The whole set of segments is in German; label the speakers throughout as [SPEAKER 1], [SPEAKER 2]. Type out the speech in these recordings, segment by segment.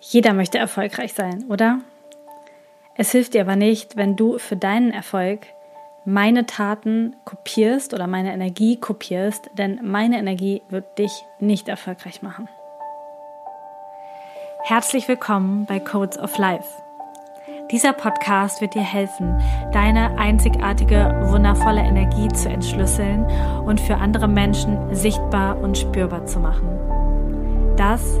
[SPEAKER 1] Jeder möchte erfolgreich sein, oder? Es hilft dir aber nicht, wenn du für deinen Erfolg meine Taten kopierst oder meine Energie kopierst, denn meine Energie wird dich nicht erfolgreich machen. Herzlich willkommen bei Codes of Life. Dieser Podcast wird dir helfen, deine einzigartige, wundervolle Energie zu entschlüsseln und für andere Menschen sichtbar und spürbar zu machen. Das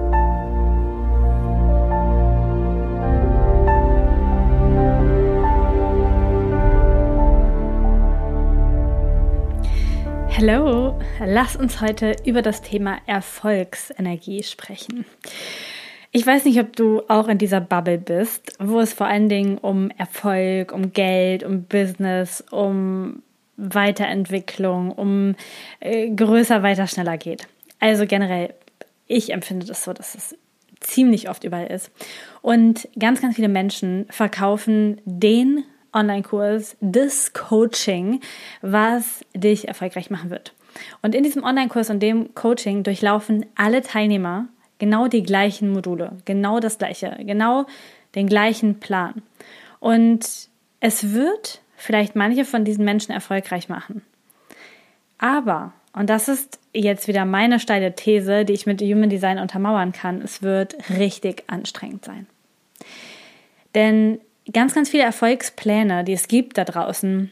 [SPEAKER 1] Hallo, lass uns heute über das Thema Erfolgsenergie sprechen. Ich weiß nicht, ob du auch in dieser Bubble bist, wo es vor allen Dingen um Erfolg, um Geld, um Business, um Weiterentwicklung, um äh, größer, weiter, schneller geht. Also generell, ich empfinde das so, dass es ziemlich oft überall ist. Und ganz, ganz viele Menschen verkaufen den Online-Kurs, das Coaching, was dich erfolgreich machen wird. Und in diesem Online-Kurs und dem Coaching durchlaufen alle Teilnehmer genau die gleichen Module, genau das gleiche, genau den gleichen Plan. Und es wird vielleicht manche von diesen Menschen erfolgreich machen. Aber, und das ist jetzt wieder meine steile These, die ich mit Human Design untermauern kann, es wird richtig anstrengend sein. Denn ganz, ganz viele Erfolgspläne, die es gibt da draußen,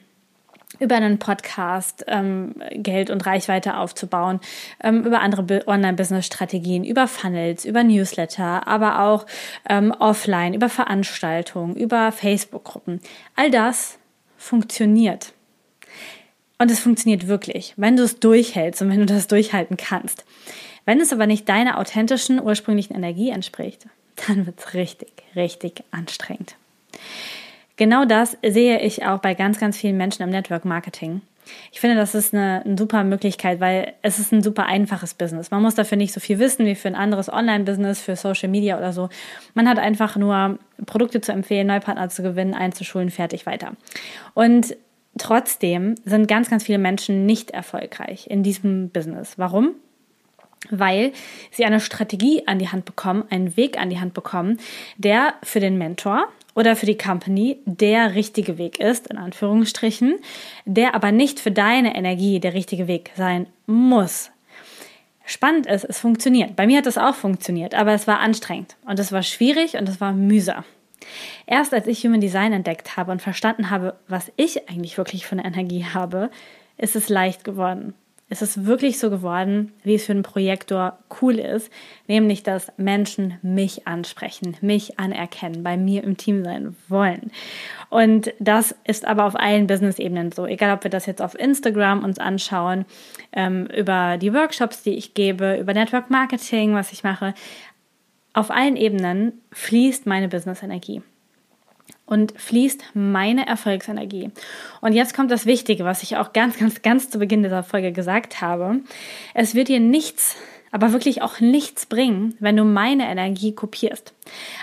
[SPEAKER 1] über einen Podcast ähm, Geld und Reichweite aufzubauen, ähm, über andere Online-Business-Strategien, über Funnels, über Newsletter, aber auch ähm, offline, über Veranstaltungen, über Facebook-Gruppen. All das funktioniert. Und es funktioniert wirklich, wenn du es durchhältst und wenn du das durchhalten kannst. Wenn es aber nicht deiner authentischen, ursprünglichen Energie entspricht, dann wird es richtig, richtig anstrengend. Genau das sehe ich auch bei ganz, ganz vielen Menschen im Network Marketing. Ich finde, das ist eine, eine, super Möglichkeit, weil es ist ein super einfaches Business. Man muss dafür nicht so viel wissen wie für ein anderes Online-Business, für Social Media oder so. Man hat einfach nur Produkte zu empfehlen, Neupartner zu gewinnen, einzuschulen, fertig weiter. Und trotzdem sind ganz, ganz viele Menschen nicht erfolgreich in diesem Business. Warum? weil sie eine Strategie an die Hand bekommen, einen Weg an die Hand bekommen, der für den Mentor oder für die Company der richtige Weg ist, in Anführungsstrichen, der aber nicht für deine Energie der richtige Weg sein muss. Spannend ist, es funktioniert. Bei mir hat es auch funktioniert, aber es war anstrengend und es war schwierig und es war mühsam. Erst als ich Human Design entdeckt habe und verstanden habe, was ich eigentlich wirklich für eine Energie habe, ist es leicht geworden ist es wirklich so geworden, wie es für einen Projektor cool ist, nämlich dass Menschen mich ansprechen, mich anerkennen, bei mir im Team sein wollen. Und das ist aber auf allen Business-Ebenen so, egal ob wir das jetzt auf Instagram uns anschauen, ähm, über die Workshops, die ich gebe, über Network Marketing, was ich mache. Auf allen Ebenen fließt meine Business-Energie und fließt meine Erfolgsenergie. Und jetzt kommt das Wichtige, was ich auch ganz, ganz, ganz zu Beginn dieser Folge gesagt habe. Es wird dir nichts, aber wirklich auch nichts bringen, wenn du meine Energie kopierst.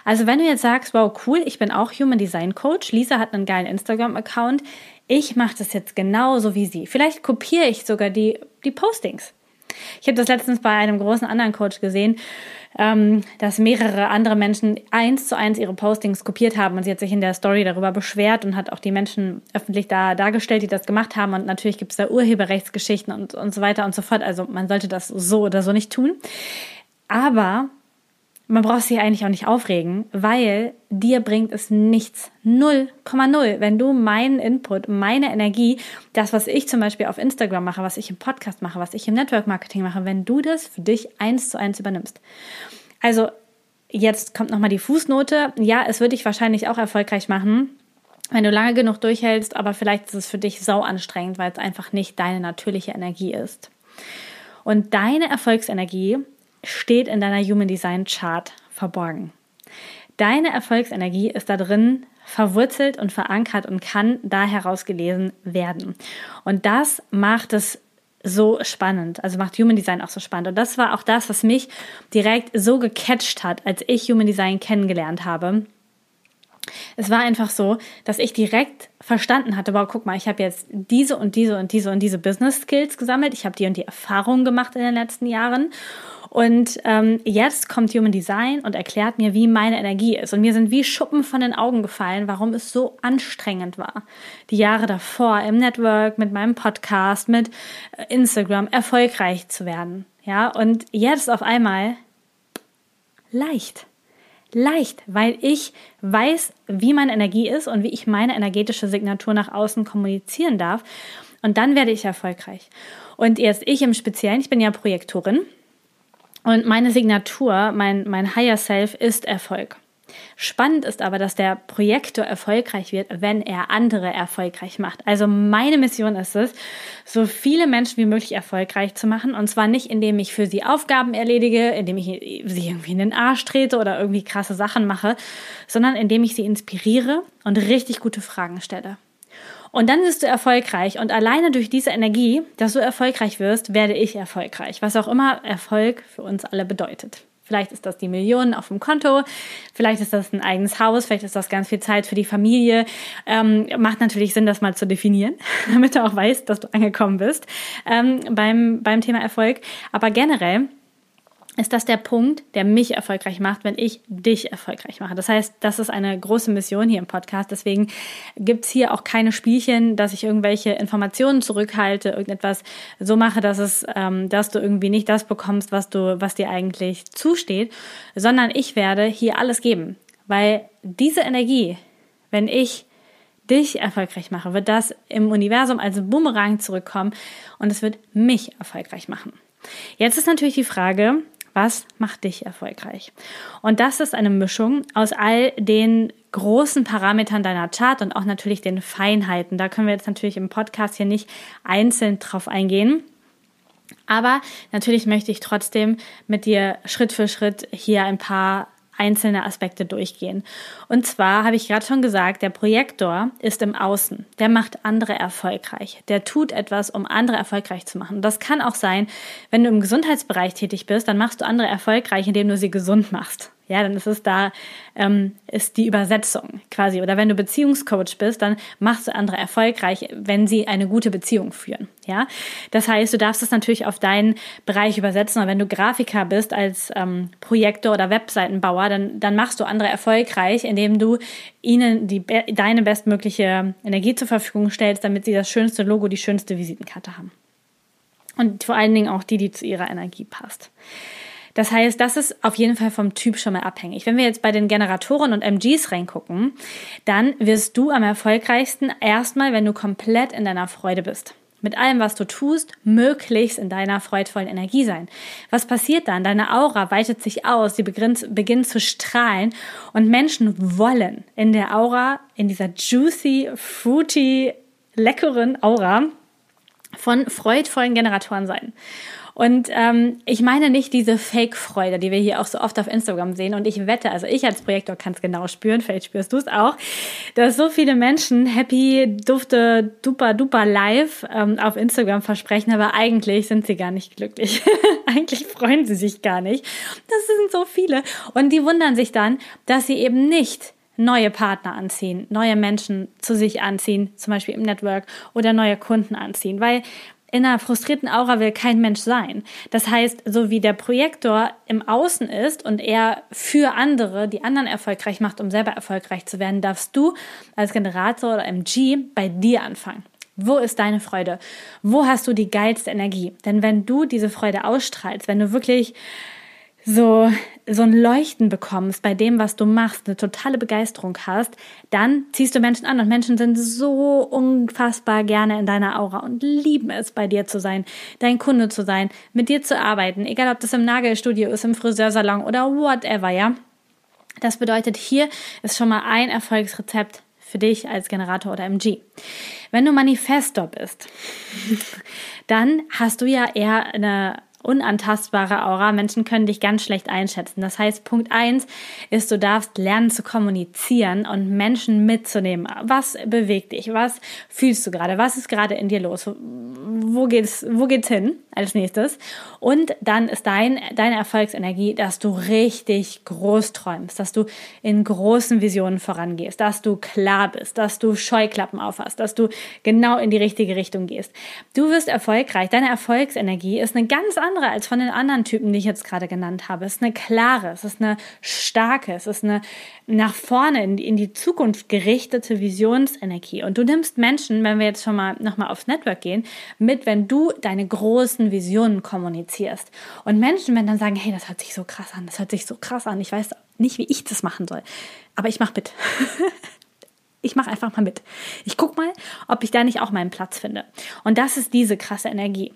[SPEAKER 1] Also wenn du jetzt sagst, wow, cool, ich bin auch Human Design Coach, Lisa hat einen geilen Instagram-Account, ich mache das jetzt genauso wie sie. Vielleicht kopiere ich sogar die, die Postings. Ich habe das letztens bei einem großen anderen Coach gesehen, ähm, dass mehrere andere Menschen eins zu eins ihre Postings kopiert haben und sie hat sich in der Story darüber beschwert und hat auch die Menschen öffentlich da dargestellt, die das gemacht haben. Und natürlich gibt es da Urheberrechtsgeschichten und, und so weiter und so fort. Also man sollte das so oder so nicht tun. Aber man braucht sich eigentlich auch nicht aufregen, weil dir bringt es nichts. 0,0. Wenn du meinen Input, meine Energie, das, was ich zum Beispiel auf Instagram mache, was ich im Podcast mache, was ich im Network Marketing mache, wenn du das für dich eins zu eins übernimmst. Also, jetzt kommt nochmal die Fußnote. Ja, es wird dich wahrscheinlich auch erfolgreich machen, wenn du lange genug durchhältst, aber vielleicht ist es für dich sau anstrengend, weil es einfach nicht deine natürliche Energie ist. Und deine Erfolgsenergie steht in deiner Human Design Chart verborgen. Deine Erfolgsenergie ist da drin verwurzelt und verankert und kann da herausgelesen werden. Und das macht es so spannend, also macht Human Design auch so spannend. Und das war auch das, was mich direkt so gecatcht hat, als ich Human Design kennengelernt habe. Es war einfach so, dass ich direkt verstanden hatte, wow, guck mal, ich habe jetzt diese und diese und diese und diese Business Skills gesammelt, ich habe die und die Erfahrungen gemacht in den letzten Jahren und ähm, jetzt kommt Human Design und erklärt mir, wie meine Energie ist. Und mir sind wie Schuppen von den Augen gefallen, warum es so anstrengend war. Die Jahre davor im Network, mit meinem Podcast, mit äh, Instagram erfolgreich zu werden. Ja, und jetzt auf einmal leicht. Leicht, weil ich weiß, wie meine Energie ist und wie ich meine energetische Signatur nach außen kommunizieren darf. Und dann werde ich erfolgreich. Und erst ich im Speziellen, ich bin ja Projektorin und meine Signatur, mein, mein Higher Self ist Erfolg. Spannend ist aber, dass der Projektor erfolgreich wird, wenn er andere erfolgreich macht. Also meine Mission ist es, so viele Menschen wie möglich erfolgreich zu machen. Und zwar nicht, indem ich für sie Aufgaben erledige, indem ich sie irgendwie in den Arsch trete oder irgendwie krasse Sachen mache, sondern indem ich sie inspiriere und richtig gute Fragen stelle. Und dann wirst du erfolgreich. Und alleine durch diese Energie, dass du erfolgreich wirst, werde ich erfolgreich. Was auch immer Erfolg für uns alle bedeutet. Vielleicht ist das die Millionen auf dem Konto, vielleicht ist das ein eigenes Haus, vielleicht ist das ganz viel Zeit für die Familie. Ähm, macht natürlich Sinn, das mal zu definieren, damit du auch weißt, dass du angekommen bist ähm, beim, beim Thema Erfolg. Aber generell ist das der Punkt, der mich erfolgreich macht, wenn ich dich erfolgreich mache. Das heißt, das ist eine große Mission hier im Podcast. Deswegen gibt's hier auch keine Spielchen, dass ich irgendwelche Informationen zurückhalte, irgendetwas so mache, dass es, ähm, dass du irgendwie nicht das bekommst, was du, was dir eigentlich zusteht, sondern ich werde hier alles geben, weil diese Energie, wenn ich dich erfolgreich mache, wird das im Universum als Bumerang zurückkommen und es wird mich erfolgreich machen. Jetzt ist natürlich die Frage, was macht dich erfolgreich? Und das ist eine Mischung aus all den großen Parametern deiner Chart und auch natürlich den Feinheiten. Da können wir jetzt natürlich im Podcast hier nicht einzeln drauf eingehen. Aber natürlich möchte ich trotzdem mit dir Schritt für Schritt hier ein paar einzelne Aspekte durchgehen. Und zwar habe ich gerade schon gesagt, der Projektor ist im Außen. Der macht andere erfolgreich. Der tut etwas, um andere erfolgreich zu machen. Das kann auch sein, wenn du im Gesundheitsbereich tätig bist, dann machst du andere erfolgreich, indem du sie gesund machst. Ja, dann ist es da, ähm, ist die Übersetzung quasi. Oder wenn du Beziehungscoach bist, dann machst du andere erfolgreich, wenn sie eine gute Beziehung führen. Ja, das heißt, du darfst es natürlich auf deinen Bereich übersetzen. Und wenn du Grafiker bist als ähm, Projektor oder Webseitenbauer, dann, dann machst du andere erfolgreich, indem du ihnen die, deine bestmögliche Energie zur Verfügung stellst, damit sie das schönste Logo, die schönste Visitenkarte haben. Und vor allen Dingen auch die, die zu ihrer Energie passt. Das heißt, das ist auf jeden Fall vom Typ schon mal abhängig. Wenn wir jetzt bei den Generatoren und MGs reingucken, dann wirst du am erfolgreichsten erstmal, wenn du komplett in deiner Freude bist mit allem, was du tust, möglichst in deiner freudvollen Energie sein. Was passiert dann? Deine Aura weitet sich aus, sie beginnt, beginnt zu strahlen und Menschen wollen in der Aura, in dieser juicy, fruity, leckeren Aura von freudvollen Generatoren sein. Und ähm, ich meine nicht diese Fake-Freude, die wir hier auch so oft auf Instagram sehen. Und ich wette, also ich als Projektor kann es genau spüren, vielleicht spürst du es auch, dass so viele Menschen happy, dufte, duper, duper live ähm, auf Instagram versprechen, aber eigentlich sind sie gar nicht glücklich. eigentlich freuen sie sich gar nicht. Das sind so viele. Und die wundern sich dann, dass sie eben nicht neue Partner anziehen, neue Menschen zu sich anziehen, zum Beispiel im Network oder neue Kunden anziehen, weil in einer frustrierten Aura will kein Mensch sein. Das heißt, so wie der Projektor im Außen ist und er für andere, die anderen erfolgreich macht, um selber erfolgreich zu werden, darfst du als Generator oder MG bei dir anfangen. Wo ist deine Freude? Wo hast du die geilste Energie? Denn wenn du diese Freude ausstrahlst, wenn du wirklich so, so ein Leuchten bekommst bei dem, was du machst, eine totale Begeisterung hast, dann ziehst du Menschen an und Menschen sind so unfassbar gerne in deiner Aura und lieben es, bei dir zu sein, dein Kunde zu sein, mit dir zu arbeiten, egal ob das im Nagelstudio ist, im Friseursalon oder whatever, ja. Das bedeutet, hier ist schon mal ein Erfolgsrezept für dich als Generator oder MG. Wenn du Manifestor bist, dann hast du ja eher eine unantastbare Aura. Menschen können dich ganz schlecht einschätzen. Das heißt, Punkt eins ist, du darfst lernen zu kommunizieren und Menschen mitzunehmen. Was bewegt dich? Was fühlst du gerade? Was ist gerade in dir los? Wo geht's, wo geht's hin als nächstes? Und dann ist dein, deine Erfolgsenergie, dass du richtig groß träumst, dass du in großen Visionen vorangehst, dass du klar bist, dass du Scheuklappen aufhast, dass du genau in die richtige Richtung gehst. Du wirst erfolgreich. Deine Erfolgsenergie ist eine ganz andere als von den anderen Typen, die ich jetzt gerade genannt habe. Es ist eine klare, es ist eine starke, es ist eine nach vorne in die, in die Zukunft gerichtete Visionsenergie. Und du nimmst Menschen, wenn wir jetzt schon mal nochmal aufs Network gehen, mit, wenn du deine großen Visionen kommunizierst. Und Menschen, wenn dann sagen, hey, das hört sich so krass an, das hört sich so krass an, ich weiß nicht, wie ich das machen soll, aber ich mache mit. ich mache einfach mal mit. Ich gucke mal, ob ich da nicht auch meinen Platz finde. Und das ist diese krasse Energie.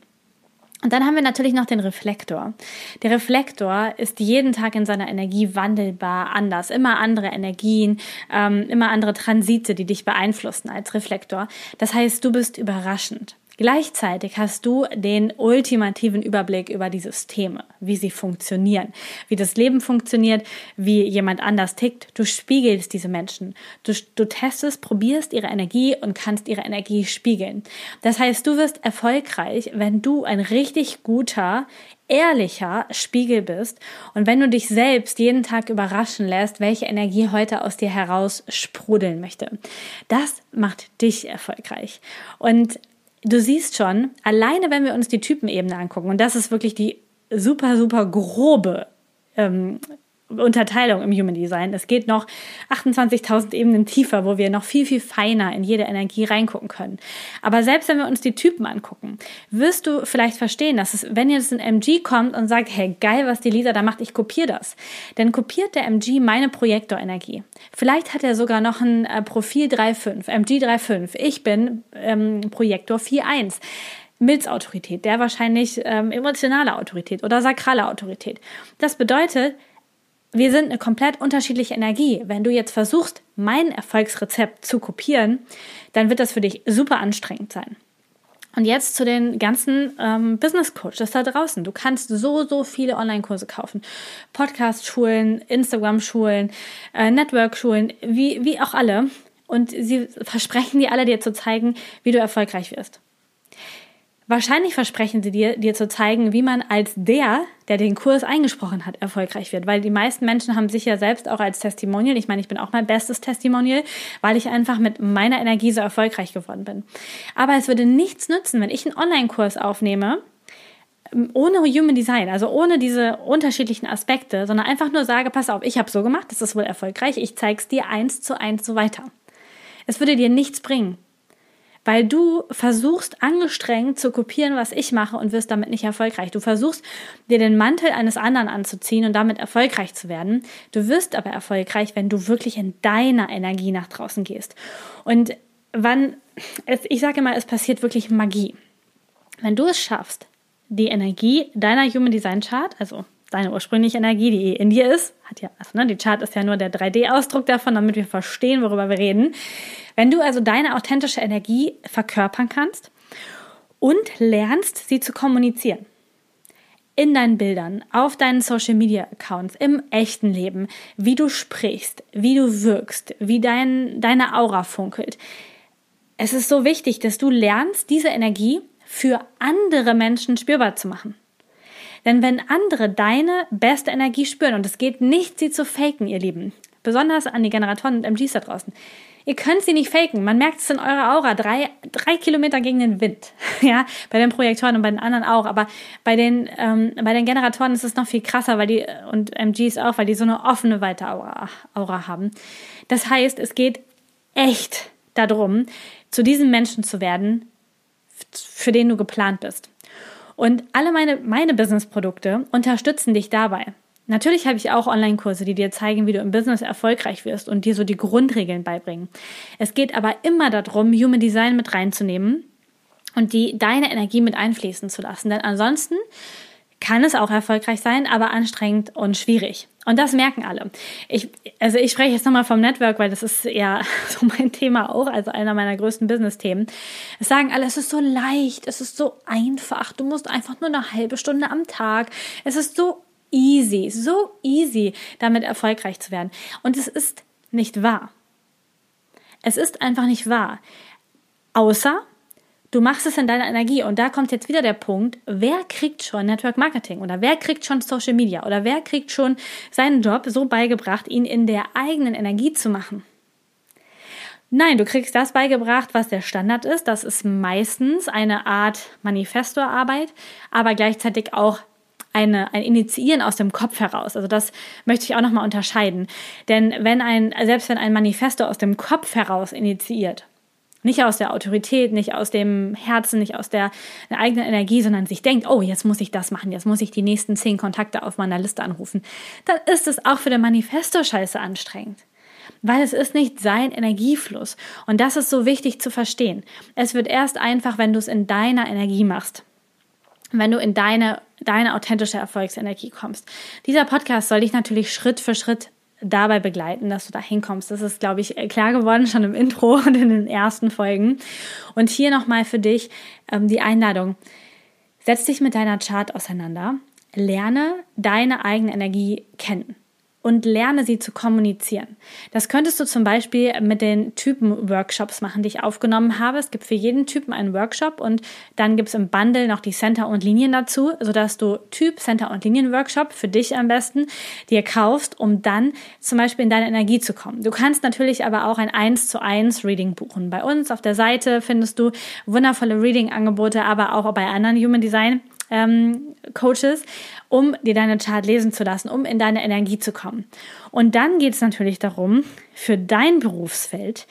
[SPEAKER 1] Und dann haben wir natürlich noch den Reflektor. Der Reflektor ist jeden Tag in seiner Energie wandelbar anders. Immer andere Energien, ähm, immer andere Transite, die dich beeinflussen als Reflektor. Das heißt, du bist überraschend. Gleichzeitig hast du den ultimativen Überblick über die Systeme, wie sie funktionieren, wie das Leben funktioniert, wie jemand anders tickt. Du spiegelst diese Menschen. Du, du testest, probierst ihre Energie und kannst ihre Energie spiegeln. Das heißt, du wirst erfolgreich, wenn du ein richtig guter, ehrlicher Spiegel bist und wenn du dich selbst jeden Tag überraschen lässt, welche Energie heute aus dir heraus sprudeln möchte. Das macht dich erfolgreich. Und du siehst schon, alleine wenn wir uns die Typenebene angucken, und das ist wirklich die super, super grobe ähm, Unterteilung im Human Design. Es geht noch 28.000 Ebenen tiefer, wo wir noch viel, viel feiner in jede Energie reingucken können. Aber selbst wenn wir uns die Typen angucken, wirst du vielleicht verstehen, dass es, wenn jetzt ein MG kommt und sagt, hey, geil, was die Lisa da macht, ich kopiere das. Dann kopiert der MG meine Projektorenergie. Vielleicht hat er sogar noch ein äh, Profil 3.5, MG 3.5. Ich bin ähm, Projektor 4.1. Milzautorität, der wahrscheinlich ähm, emotionale Autorität oder sakrale Autorität. Das bedeutet, wir sind eine komplett unterschiedliche Energie. Wenn du jetzt versuchst, mein Erfolgsrezept zu kopieren, dann wird das für dich super anstrengend sein. Und jetzt zu den ganzen ähm, Business Coaches da draußen. Du kannst so, so viele Online-Kurse kaufen. Podcast-Schulen, Instagram-Schulen, äh, Network-Schulen, wie, wie auch alle. Und sie versprechen dir alle, dir zu zeigen, wie du erfolgreich wirst. Wahrscheinlich versprechen sie dir, dir zu zeigen, wie man als der, der den Kurs eingesprochen hat, erfolgreich wird. Weil die meisten Menschen haben sich ja selbst auch als Testimonial, ich meine, ich bin auch mein bestes Testimonial, weil ich einfach mit meiner Energie so erfolgreich geworden bin. Aber es würde nichts nützen, wenn ich einen Online-Kurs aufnehme, ähm, ohne Human Design, also ohne diese unterschiedlichen Aspekte, sondern einfach nur sage, pass auf, ich habe so gemacht, das ist wohl erfolgreich, ich zeige es dir eins zu eins so weiter. Es würde dir nichts bringen weil du versuchst angestrengt zu kopieren, was ich mache und wirst damit nicht erfolgreich. Du versuchst dir den Mantel eines anderen anzuziehen und damit erfolgreich zu werden. Du wirst aber erfolgreich, wenn du wirklich in deiner Energie nach draußen gehst. Und wann, ich sage immer, es passiert wirklich Magie. Wenn du es schaffst, die Energie deiner Human Design Chart, also deine ursprüngliche Energie, die in dir ist, hat ja, also, ne, die Chart ist ja nur der 3D-Ausdruck davon, damit wir verstehen, worüber wir reden. Wenn du also deine authentische Energie verkörpern kannst und lernst, sie zu kommunizieren. In deinen Bildern, auf deinen Social Media Accounts, im echten Leben, wie du sprichst, wie du wirkst, wie dein, deine Aura funkelt. Es ist so wichtig, dass du lernst, diese Energie für andere Menschen spürbar zu machen. Denn wenn andere deine beste Energie spüren, und es geht nicht, sie zu faken, ihr Lieben, besonders an die Generatoren und MGs da draußen, ihr könnt sie nicht faken. Man merkt es in eurer Aura, drei, drei Kilometer gegen den Wind. Ja, bei den Projektoren und bei den anderen auch. Aber bei den, ähm, bei den Generatoren ist es noch viel krasser, weil die, und MGs auch, weil die so eine offene, weite Aura, Aura haben. Das heißt, es geht echt darum, zu diesem Menschen zu werden, für den du geplant bist. Und alle meine, meine Business-Produkte unterstützen dich dabei. Natürlich habe ich auch Online-Kurse, die dir zeigen, wie du im Business erfolgreich wirst und dir so die Grundregeln beibringen. Es geht aber immer darum, Human Design mit reinzunehmen und die deine Energie mit einfließen zu lassen. Denn ansonsten kann es auch erfolgreich sein, aber anstrengend und schwierig. Und das merken alle. Ich, also ich spreche jetzt nochmal vom Network, weil das ist ja so mein Thema auch, also einer meiner größten Business-Themen. Es sagen alle, es ist so leicht, es ist so einfach, du musst einfach nur eine halbe Stunde am Tag. Es ist so easy, so easy, damit erfolgreich zu werden. Und es ist nicht wahr. Es ist einfach nicht wahr. Außer Du machst es in deiner Energie und da kommt jetzt wieder der Punkt, wer kriegt schon Network Marketing oder wer kriegt schon Social Media oder wer kriegt schon seinen Job so beigebracht, ihn in der eigenen Energie zu machen? Nein, du kriegst das beigebracht, was der Standard ist. Das ist meistens eine Art Manifestorarbeit, aber gleichzeitig auch eine, ein Initiieren aus dem Kopf heraus. Also das möchte ich auch nochmal unterscheiden. Denn wenn ein, selbst wenn ein Manifesto aus dem Kopf heraus initiiert, nicht aus der Autorität, nicht aus dem Herzen, nicht aus der, eigenen Energie, sondern sich denkt, oh, jetzt muss ich das machen, jetzt muss ich die nächsten zehn Kontakte auf meiner Liste anrufen, dann ist es auch für den Manifesto scheiße anstrengend. Weil es ist nicht sein Energiefluss. Und das ist so wichtig zu verstehen. Es wird erst einfach, wenn du es in deiner Energie machst. Wenn du in deine, deine authentische Erfolgsenergie kommst. Dieser Podcast soll dich natürlich Schritt für Schritt dabei begleiten, dass du da hinkommst. Das ist, glaube ich, klar geworden schon im Intro und in den ersten Folgen. Und hier nochmal für dich ähm, die Einladung. Setz dich mit deiner Chart auseinander. Lerne deine eigene Energie kennen und lerne sie zu kommunizieren. Das könntest du zum Beispiel mit den Typen-Workshops machen, die ich aufgenommen habe. Es gibt für jeden Typen einen Workshop und dann gibt es im Bundle noch die Center und Linien dazu, sodass du Typ, Center und Linien-Workshop für dich am besten dir kaufst, um dann zum Beispiel in deine Energie zu kommen. Du kannst natürlich aber auch ein 1 zu 1 Reading buchen. Bei uns auf der Seite findest du wundervolle Reading-Angebote, aber auch bei anderen Human Design ähm, Coaches, um dir deine Chart lesen zu lassen, um in deine Energie zu kommen. Und dann geht es natürlich darum, für dein Berufsfeld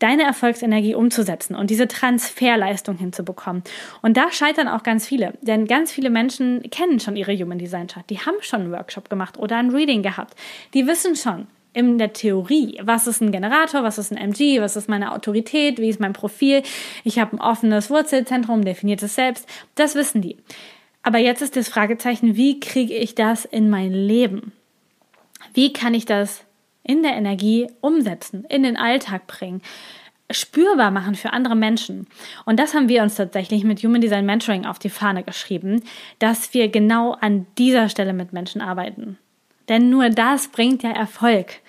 [SPEAKER 1] deine Erfolgsenergie umzusetzen und diese Transferleistung hinzubekommen. Und da scheitern auch ganz viele, denn ganz viele Menschen kennen schon ihre Human Design Chart. Die haben schon einen Workshop gemacht oder ein Reading gehabt. Die wissen schon, in der Theorie, was ist ein Generator, was ist ein MG, was ist meine Autorität, wie ist mein Profil, ich habe ein offenes Wurzelzentrum, definiert es selbst, das wissen die. Aber jetzt ist das Fragezeichen, wie kriege ich das in mein Leben? Wie kann ich das in der Energie umsetzen, in den Alltag bringen? spürbar machen für andere Menschen. Und das haben wir uns tatsächlich mit Human Design Mentoring auf die Fahne geschrieben, dass wir genau an dieser Stelle mit Menschen arbeiten. Denn nur das bringt ja Erfolg.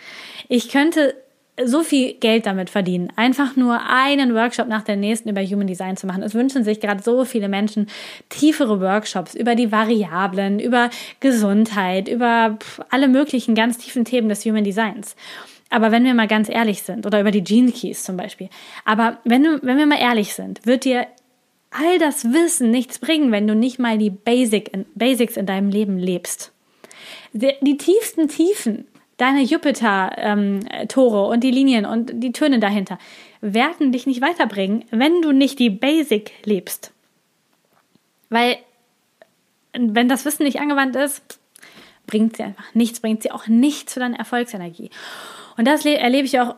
[SPEAKER 1] Ich könnte so viel Geld damit verdienen, einfach nur einen Workshop nach der nächsten über Human Design zu machen. Es wünschen sich gerade so viele Menschen tiefere Workshops über die Variablen, über Gesundheit, über alle möglichen ganz tiefen Themen des Human Designs. Aber wenn wir mal ganz ehrlich sind, oder über die Gene Keys zum Beispiel, aber wenn, wenn wir mal ehrlich sind, wird dir all das Wissen nichts bringen, wenn du nicht mal die Basic, Basics in deinem Leben lebst. Die, die tiefsten Tiefen deine Jupiter-Tore ähm, und die Linien und die Töne dahinter werden dich nicht weiterbringen, wenn du nicht die Basic lebst. Weil, wenn das Wissen nicht angewandt ist, bringt sie einfach nichts, bringt sie auch nichts für deine Erfolgsenergie. Und das erlebe ich auch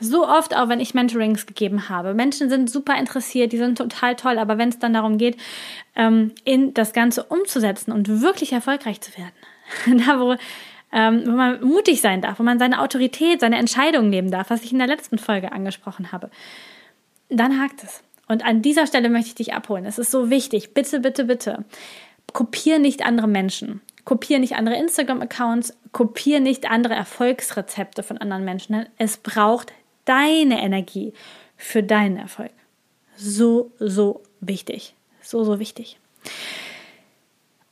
[SPEAKER 1] so oft, auch wenn ich Mentorings gegeben habe. Menschen sind super interessiert, die sind total toll, aber wenn es dann darum geht, ähm, in das Ganze umzusetzen und wirklich erfolgreich zu werden, da wo ähm, wo man mutig sein darf, wo man seine Autorität, seine Entscheidungen nehmen darf, was ich in der letzten Folge angesprochen habe, dann hakt es. Und an dieser Stelle möchte ich dich abholen. Es ist so wichtig. Bitte, bitte, bitte. Kopier nicht andere Menschen. Kopier nicht andere Instagram-Accounts. Kopier nicht andere Erfolgsrezepte von anderen Menschen. Es braucht deine Energie für deinen Erfolg. So, so wichtig. So, so wichtig.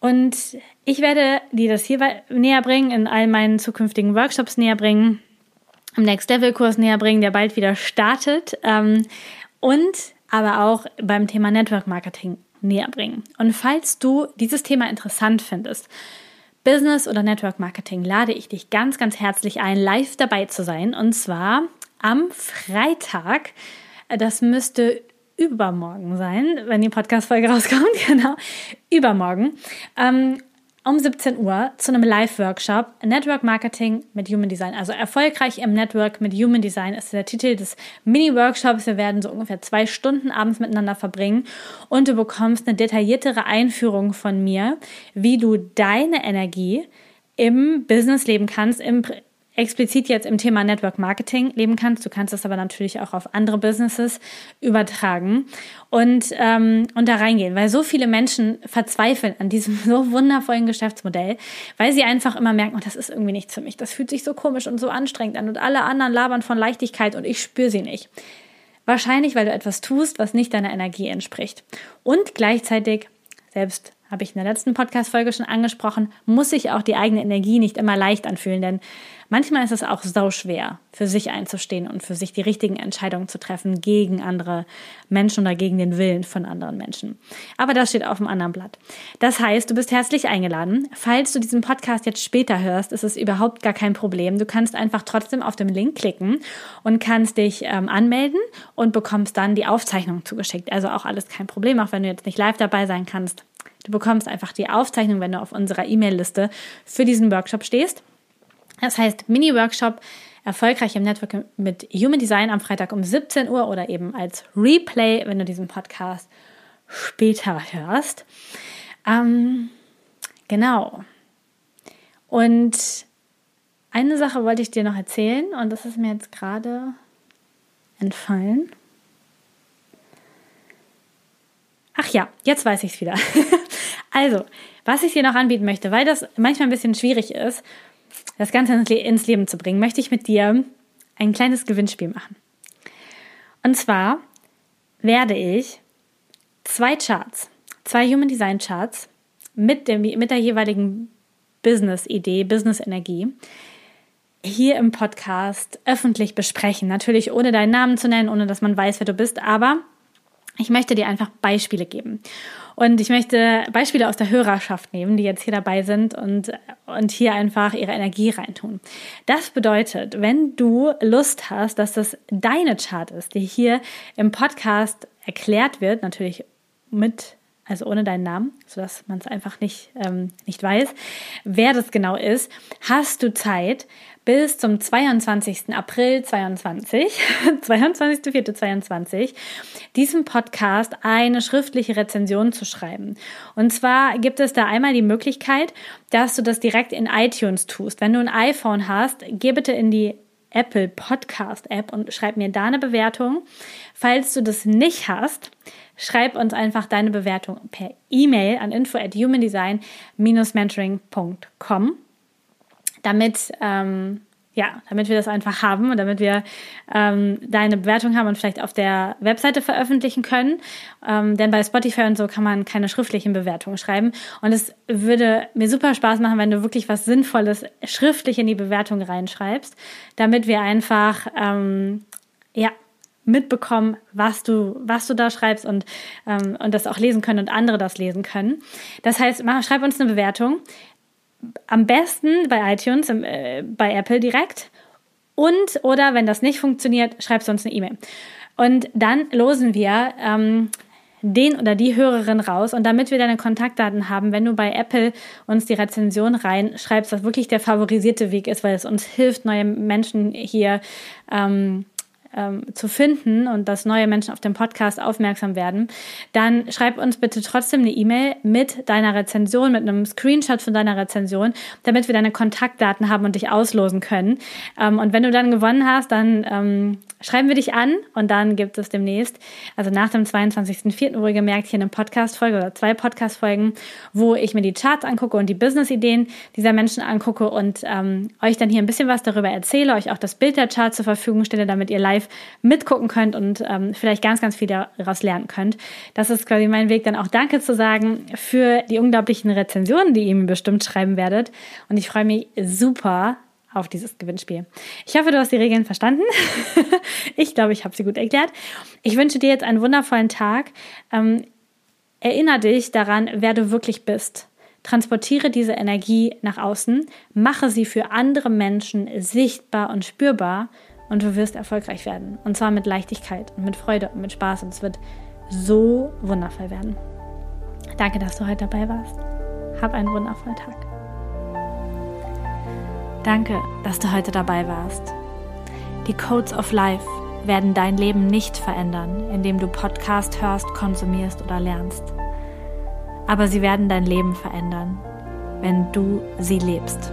[SPEAKER 1] Und ich werde dir das hier näher bringen, in all meinen zukünftigen Workshops näher bringen, im Next Level Kurs näher bringen, der bald wieder startet. Ähm, und aber auch beim Thema Network Marketing näher bringen. Und falls du dieses Thema interessant findest, Business oder Network Marketing, lade ich dich ganz, ganz herzlich ein, live dabei zu sein. Und zwar am Freitag. Das müsste übermorgen sein, wenn die Podcast-Folge rauskommt, genau, übermorgen. Ähm, um 17 Uhr zu einem Live-Workshop Network Marketing mit Human Design. Also erfolgreich im Network mit Human Design ist der Titel des Mini-Workshops. Wir werden so ungefähr zwei Stunden abends miteinander verbringen und du bekommst eine detailliertere Einführung von mir, wie du deine Energie im Business leben kannst, im explizit jetzt im Thema Network Marketing leben kannst. Du kannst es aber natürlich auch auf andere Businesses übertragen und, ähm, und da reingehen, weil so viele Menschen verzweifeln an diesem so wundervollen Geschäftsmodell, weil sie einfach immer merken, oh, das ist irgendwie nichts für mich, das fühlt sich so komisch und so anstrengend an und alle anderen labern von Leichtigkeit und ich spüre sie nicht. Wahrscheinlich, weil du etwas tust, was nicht deiner Energie entspricht. Und gleichzeitig, selbst habe ich in der letzten Podcast-Folge schon angesprochen, muss sich auch die eigene Energie nicht immer leicht anfühlen, denn manchmal ist es auch sau schwer, für sich einzustehen und für sich die richtigen Entscheidungen zu treffen gegen andere Menschen oder gegen den Willen von anderen Menschen. Aber das steht auf dem anderen Blatt. Das heißt, du bist herzlich eingeladen. Falls du diesen Podcast jetzt später hörst, ist es überhaupt gar kein Problem. Du kannst einfach trotzdem auf den Link klicken und kannst dich ähm, anmelden und bekommst dann die Aufzeichnung zugeschickt. Also auch alles kein Problem, auch wenn du jetzt nicht live dabei sein kannst Du bekommst einfach die Aufzeichnung, wenn du auf unserer E-Mail-Liste für diesen Workshop stehst. Das heißt, Mini-Workshop erfolgreich im Network mit Human Design am Freitag um 17 Uhr oder eben als Replay, wenn du diesen Podcast später hörst. Ähm, genau. Und eine Sache wollte ich dir noch erzählen und das ist mir jetzt gerade entfallen. Ach ja, jetzt weiß ich es wieder. also, was ich dir noch anbieten möchte, weil das manchmal ein bisschen schwierig ist, das Ganze ins Leben zu bringen, möchte ich mit dir ein kleines Gewinnspiel machen. Und zwar werde ich zwei Charts, zwei Human Design Charts mit, dem, mit der jeweiligen Business-Idee, Business-Energie hier im Podcast öffentlich besprechen. Natürlich ohne deinen Namen zu nennen, ohne dass man weiß, wer du bist, aber ich möchte dir einfach Beispiele geben. Und ich möchte Beispiele aus der Hörerschaft nehmen, die jetzt hier dabei sind und, und hier einfach ihre Energie reintun. Das bedeutet, wenn du Lust hast, dass das deine Chart ist, die hier im Podcast erklärt wird, natürlich mit also ohne deinen Namen, sodass man es einfach nicht, ähm, nicht weiß, wer das genau ist, hast du Zeit, bis zum 22. April 22, 22.04.22, diesem Podcast eine schriftliche Rezension zu schreiben. Und zwar gibt es da einmal die Möglichkeit, dass du das direkt in iTunes tust. Wenn du ein iPhone hast, geh bitte in die Apple Podcast App und schreib mir da eine Bewertung. Falls du das nicht hast, schreib uns einfach deine Bewertung per E-Mail an info at humandesign-mentoring.com, damit, ähm, ja, damit wir das einfach haben und damit wir ähm, deine Bewertung haben und vielleicht auf der Webseite veröffentlichen können. Ähm, denn bei Spotify und so kann man keine schriftlichen Bewertungen schreiben. Und es würde mir super Spaß machen, wenn du wirklich was Sinnvolles schriftlich in die Bewertung reinschreibst, damit wir einfach, ähm, ja, mitbekommen, was du, was du da schreibst und, ähm, und das auch lesen können und andere das lesen können. Das heißt, mach, schreib uns eine Bewertung. Am besten bei iTunes, äh, bei Apple direkt. Und oder wenn das nicht funktioniert, schreibst du uns eine E-Mail. Und dann losen wir ähm, den oder die Hörerin raus. Und damit wir deine Kontaktdaten haben, wenn du bei Apple uns die Rezension reinschreibst, was wirklich der favorisierte Weg ist, weil es uns hilft, neue Menschen hier ähm, ähm, zu finden und dass neue Menschen auf den Podcast aufmerksam werden, dann schreib uns bitte trotzdem eine E-Mail mit deiner Rezension, mit einem Screenshot von deiner Rezension, damit wir deine Kontaktdaten haben und dich auslosen können. Ähm, und wenn du dann gewonnen hast, dann ähm, schreiben wir dich an und dann gibt es demnächst, also nach dem 22.04. wohlgemerkt, hier eine Podcast-Folge oder zwei Podcast-Folgen, wo ich mir die Charts angucke und die Business-Ideen dieser Menschen angucke und ähm, euch dann hier ein bisschen was darüber erzähle, euch auch das Bild der Chart zur Verfügung stelle, damit ihr live mitgucken könnt und ähm, vielleicht ganz, ganz viel daraus lernen könnt. Das ist quasi mein Weg, dann auch Danke zu sagen für die unglaublichen Rezensionen, die ihr mir bestimmt schreiben werdet. Und ich freue mich super auf dieses Gewinnspiel. Ich hoffe, du hast die Regeln verstanden. ich glaube, ich habe sie gut erklärt. Ich wünsche dir jetzt einen wundervollen Tag. Ähm, erinnere dich daran, wer du wirklich bist. Transportiere diese Energie nach außen, mache sie für andere Menschen sichtbar und spürbar und du wirst erfolgreich werden. Und zwar mit Leichtigkeit und mit Freude und mit Spaß. Und es wird so wundervoll werden. Danke, dass du heute dabei warst. Hab einen wundervollen Tag. Danke, dass du heute dabei warst. Die Codes of Life werden dein Leben nicht verändern, indem du Podcast hörst, konsumierst oder lernst. Aber sie werden dein Leben verändern, wenn du sie lebst.